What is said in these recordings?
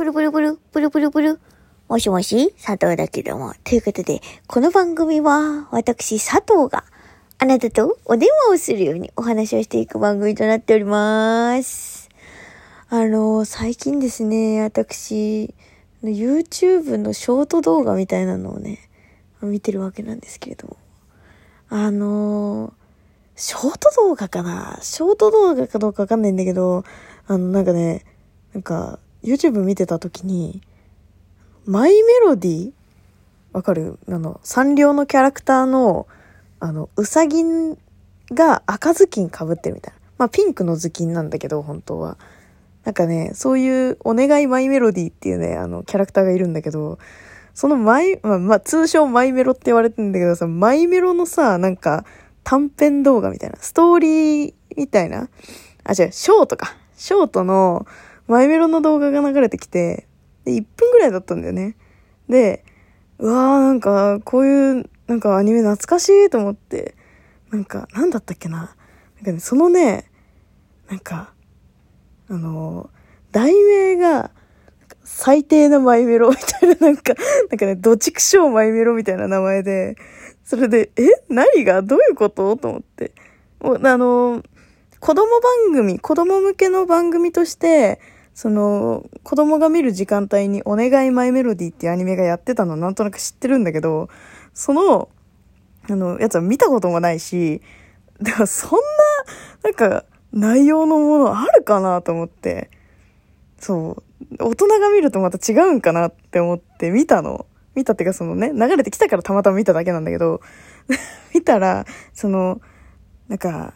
プルプルプル、プルプルプル。もしもし、佐藤だけども。ということで、この番組は、私、佐藤が、あなたとお電話をするようにお話をしていく番組となっております。あの、最近ですね、私、YouTube のショート動画みたいなのをね、見てるわけなんですけれども。あの、ショート動画かな？ショート動画かどうかわかんないんだけど、あの、なんかね、なんか、YouTube 見てた時に、マイメロディわかる？あの、サンリオのキャラクターの、あの、うさぎが赤ずきん被ってるみたいな。まあ、ピンクの頭巾なんだけど、本当は。なんかね、そういう、お願いマイメロディっていうね、あの、キャラクターがいるんだけど、そのマイ、まあ、まあ、通称マイメロって言われてんだけどさ、マイメロのさ、なんか、短編動画みたいな、ストーリーみたいな、あ、違う、ショートか。ショートのマイメロの動画が流れてきて、で、1分ぐらいだったんだよね。で、うわーなんか、こういう、なんかアニメ懐かしいと思って、なんか、なんだったっけな。なんかね、そのね、なんか、あの、題名が、最低なマイメロみたいな、なんか、なんかね、どちくしょうマイメロみたいな名前で、それで、え？何が？どういうこと？と思って。もうあの、子供番組、子供向けの番組として、その、子供が見る時間帯にお願いマイメロディっていうアニメがやってたのなんとなく知ってるんだけど、その、あの、やつは見たこともないし、だからそんな、なんか、内容のものあるかなと思って、そう、大人が見るとまた違うんかなって思って見たの。見たっていうかそのね、流れてきたからたまたま見ただけなんだけど、見たら、その、なんか、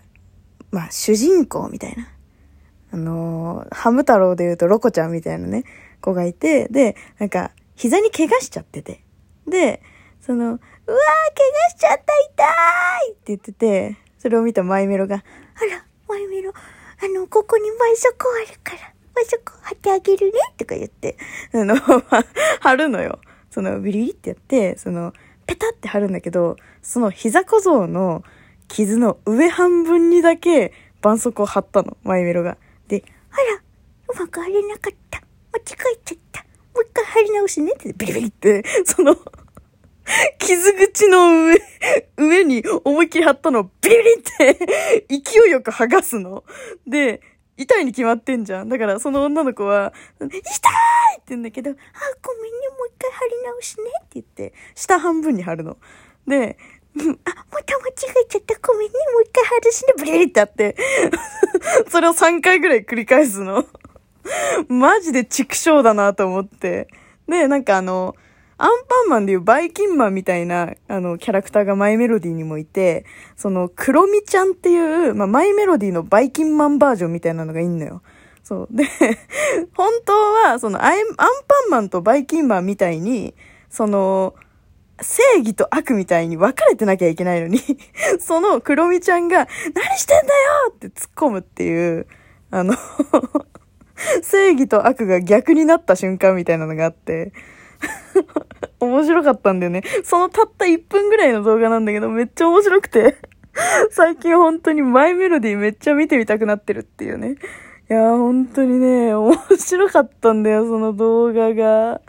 まあ、主人公みたいな。あのーハム太郎で言うとロコちゃんみたいなね、子がいて、で、なんか、膝に怪我しちゃってて。で、その、うわー、怪我しちゃった、痛いって言ってて、それを見たマイメロが、あら、マイメロ、あの、ここに絆創膏あるから、絆創膏貼ってあげるねとか言って、あの、貼るのよ。その、ビリビリってやって、その、ペタって貼るんだけど、その膝小僧の傷の上半分にだけ絆創膏を貼ったの、マイメロが。で、あら、うまく貼れなかった。間違えちゃった。もう一回貼り直すねって、ビリビリって、その、傷口の上、上に思いっきり貼ったのをビリビリって、勢いよく剥がすの。で、痛いに決まってんじゃん。だからその女の子は、痛いって言うんだけど、あ、ごめんね、もう一回貼り直すねって言って、下半分に貼るの。で、んあ、また間違えちゃった。ごめんね、もう一回外すね、ブリリってあって。それを3回ぐらい繰り返すの。マジで畜生だなと思って。で、なんかあの、アンパンマンでいうバイキンマンみたいな、あの、キャラクターがマイメロディにもいて、その、クロミちゃんっていう、まあ、マイメロディのバイキンマンバージョンみたいなのがいんのよ。そう。で、本当は、その、アアンパンマンとバイキンマンみたいに、その、正義と悪みたいに分かれてなきゃいけないのに、そのクロミちゃんが、何してんだよって突っ込むっていう、あの、正義と悪が逆になった瞬間みたいなのがあって、面白かったんだよね。そのたった1分ぐらいの動画なんだけど、めっちゃ面白くて、最近本当にマイメロディめっちゃ見てみたくなってるっていうね。いやー本当にね、面白かったんだよ、その動画が。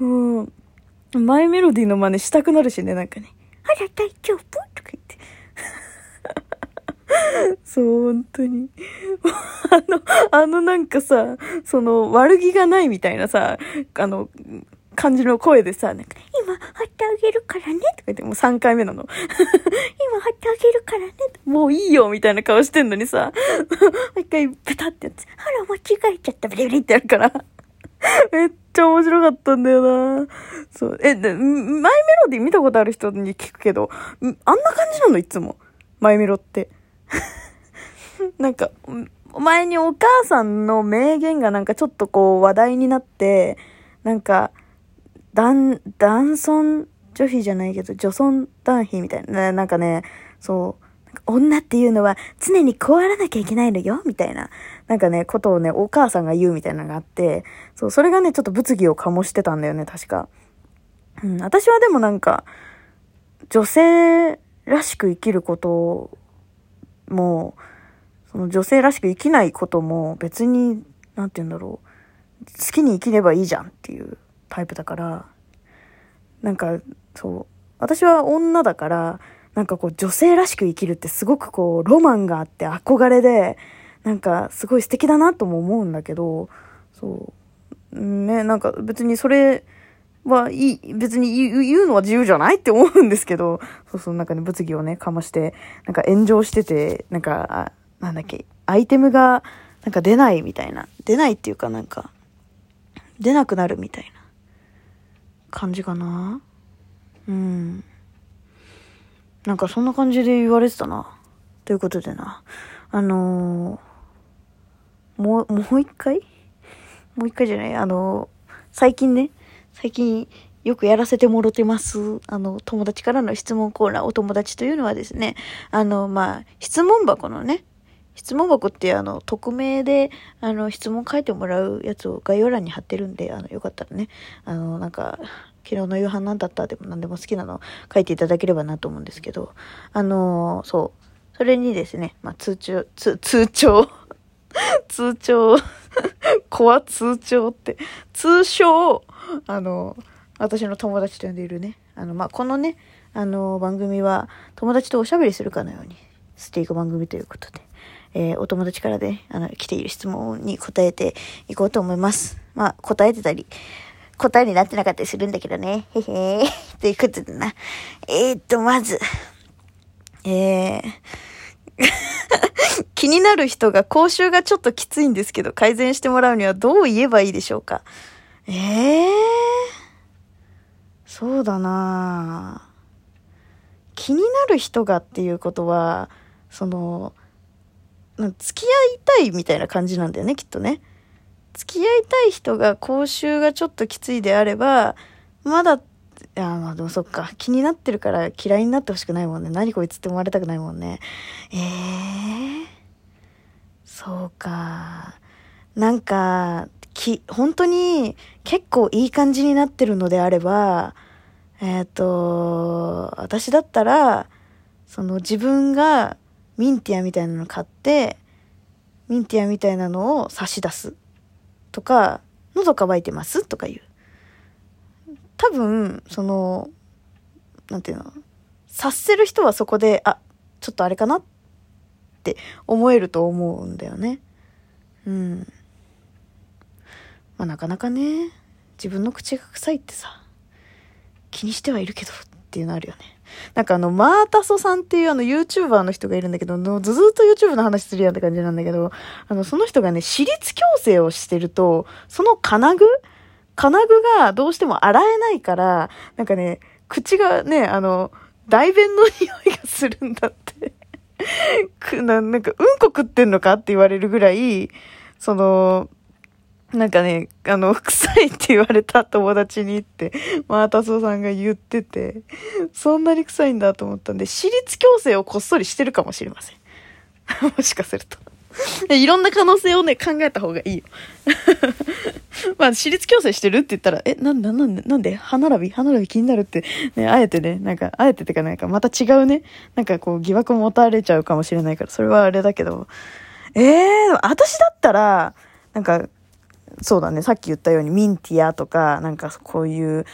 うん。マイメロディの真似したくなるしね、なんかね。あら、大丈夫？とか言って。そう、本当に。あの、あのなんかさ、その悪気がないみたいなさ、あの、感じの声でさ、なんか、今貼ってあげるからねとか言って、もう3回目なの。今貼ってあげるからねもういいよみたいな顔してんのにさ、もう一回ペタってやって、あら、間違えちゃった、ビリビリってやるから。めっちゃ面白かったんだよなそう。え、で、マイメロディ見たことある人に聞くけど、あんな感じなの？いつも。マイメロって。なんか、ん前にお母さんの名言がなんかちょっとこう話題になって、なんか、男、男尊女卑じゃないけど、女尊男卑みたいな、なんかね、そう、女っていうのは常にこうあらなきゃいけないのよ、みたいな、なんかね、ことをね、お母さんが言うみたいなのがあって、そう、それがね、ちょっと物議を醸してたんだよね、確か。うん、私はでもなんか、女性らしく生きることも、その女性らしく生きないことも別に、なんて言うんだろう。好きに生きればいいじゃんっていうタイプだから、なんか、そう、私は女だから、なんかこう女性らしく生きるってすごくこうロマンがあって憧れで、なんかすごい素敵だなとも思うんだけど、そう、ね、なんか別にそれはいい、別に言うのは自由じゃないって思うんですけど、そうそう、なんかね、物議をね、かまして、なんか炎上してて、なんか、あなんだっけ、アイテムが、なんか出ないみたいな。出ないっていうかなんか、出なくなるみたいな感じかな。うん。なんかそんな感じで言われてたな。ということでな。あのーもう、もう一回？もう一回じゃない？あの最近ね、最近よくやらせてもろてます。あの、友達からの質問コーナー、お友達というのはですね、あの、まあ、質問箱のね、質問箱ってあの、匿名で、あの、質問書いてもらうやつを概要欄に貼ってるんで、あの、よかったらね、あの、なんか、昨日の夕飯なんだった？でも何でも好きなの書いていただければなと思うんですけど、あの、そう、それにですね、まあ、通帳、つ、通帳、通帳、コア通帳って、通称、あの、私の友達と呼んでいるね、あの、まあ、このね、あの、番組は友達とおしゃべりするかのようにしていく番組ということで、えーお友達からね、あの、来ている質問に答えていこうと思います。まあ、答えてたり、答えになってなかったりするんだけどね。へへー。ということでな。えー、っと、まず、えー、気になる人が口臭がちょっときついんですけど、改善してもらうにはどう言えばいいでしょうか？ええー、そうだな気になる人がっていうことは、その、付き合いたいみたいな感じなんだよね、きっとね。付き合いたい人が口臭がちょっときついであれば、まだ、いや、まあでもそっか。気になってるから嫌いになってほしくないもんね。何こいつって思われたくないもんね。ええそうか。なんか、き、本当に結構いい感じになってるのであれば、えっ、と、私だったら、その自分がミンティアみたいなの買って、ミンティアみたいなのを差し出す。とか、喉乾いてますとか言う。多分、その、なんていうの、察せる人はそこで、あ、ちょっとあれかなって思えると思うんだよね。うん。まあなかなかね、自分の口が臭いってさ、気にしてはいるけどっていうのあるよね。なんかあの、マータソさんっていうあの YouTuber の人がいるんだけど、ずずっと YouTube の話するやんって感じなんだけど、あの、その人がね、私立矯正をしてると、その金具金具がどうしても洗えないから、なんかね、口がね、あの、大便の匂いがするんだって。くななんか、うんこ食ってんのかって言われるぐらい、その、なんかね、あの、臭いって言われた友達にって、マータソさんが言ってて、そんなに臭いんだと思ったんで、私立矯正をこっそりしてるかもしれません。もしかすると。いろんな可能性をね、考えた方がいいよ。まあ、私立矯正してるって言ったら、え、なんだ、なんで、なんで、歯並び？歯並び気になるって、ね、あえてね、なんか、あえてってかなんか、また違うね、なんかこう、疑惑持たれちゃうかもしれないから、それはあれだけど、ええー、私だったら、なんか、そうだね、さっき言ったようにミンティアとか、なんかこういう、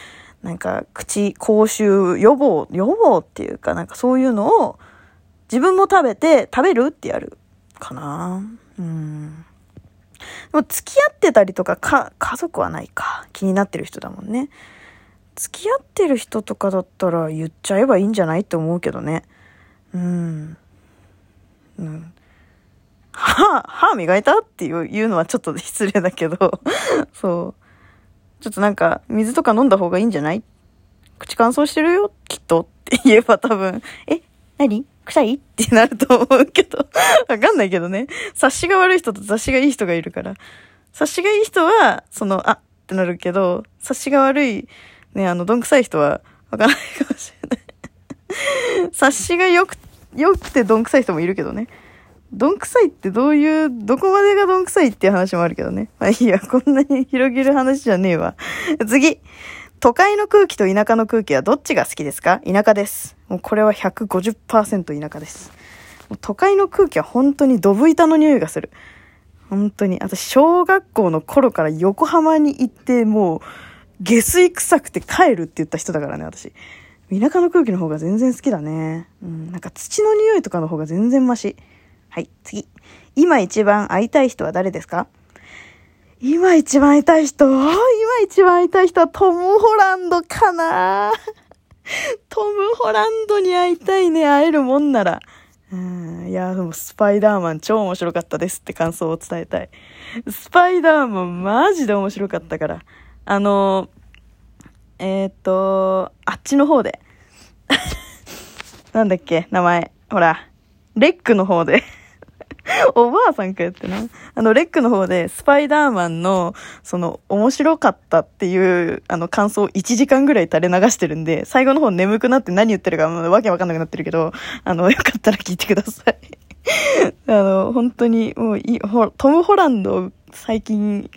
なんか口、口臭予防、予防っていうか、なんかそういうのを自分も食べて、食べるってやるかな。うん。でも付き合ってたりとか、か、家族はないか。気になってる人だもんね。付き合ってる人とかだったら言っちゃえばいいんじゃないって思うけどね。うん。うん。歯、歯磨いたっていう言うのはちょっと失礼だけど、そう。ちょっとなんか、水とか飲んだ方がいいんじゃない？口乾燥してるよ、きっとって言えば多分、え、何？臭い？ってなると思うけど、わかんないけどね。察しが悪い人と察しがいい人がいるから。察しがいい人は、その、あってなるけど、察しが悪い、ね、あの、どんくさい人は、わかんないかもしれない。察しがよく、よくてどんくさい人もいるけどね。どんくさいってどういう、どこまでがどんくさいっていう話もあるけどね。まあいいや、こんなに広げる話じゃねえわ。次。都会の空気と田舎の空気はどっちが好きですか？田舎です。もうこれは150%田舎です。もう都会の空気は本当にドブ板の匂いがする。本当に。私、小学校の頃から横浜に行って、もう、下水臭くて帰るって言った人だからね、私。田舎の空気の方が全然好きだね。うん、なんか土の匂いとかの方が全然マシ。はい、次。今一番会いたい人は誰ですか？今一番会いたい人？今一番会いたい人はトム・ホランドかなトム・ホランドに会いたいね、会えるもんなら。うん、いや、でもスパイダーマン超面白かったですって感想を伝えたい。スパイダーマンマジで面白かったから。あの、えー、っと、あっちの方で。なんだっけ、名前。ほら、レックの方で。おばあさんかよってな。あの、レックの方で、スパイダーマンの、その、面白かったっていう、あの、感想を1時間ぐらい垂れ流してるんで、最後の方眠くなって何言ってるか、もうわけわかんなくなってるけど、あの、よかったら聞いてください。あの、本当に、もういい、ほトム・ホランド、最近、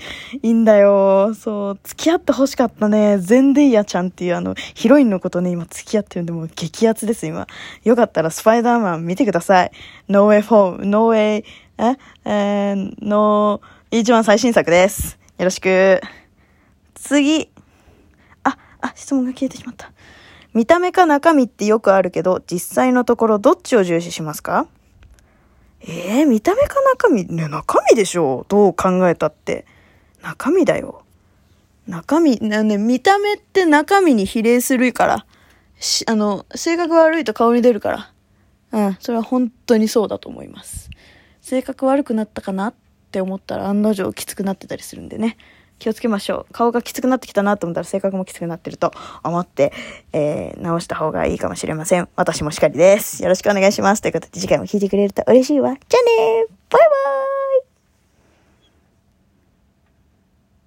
いいんだよ。そう、付き合って欲しかったね。ゼンデイヤちゃんっていうあの、ヒロインのことね、今付き合ってるんで、もう激アツです、今。よかったらスパイダーマン見てください。No Way Home, No Way, え？えー、の、一番最新作です。よろしく。次。あ、あ、質問が消えてしまった。見た目か中身ってよくあるけど、実際のところどっちを重視しますか？えー、見た目か中身ね、中身でしょどう考えたって。中身だよ。中身、なね、見た目って中身に比例するから。し、あの、性格悪いと顔に出るから。うん、それは本当にそうだと思います。性格悪くなったかなって思ったら案の定きつくなってたりするんでね。気をつけましょう。顔がきつくなってきたなと思ったら性格もきつくなってると思って、えー、直した方がいいかもしれません。私もしかりです。よろしくお願いします。ということで次回も聞いてくれると嬉しいわ。じゃあねーバイバイ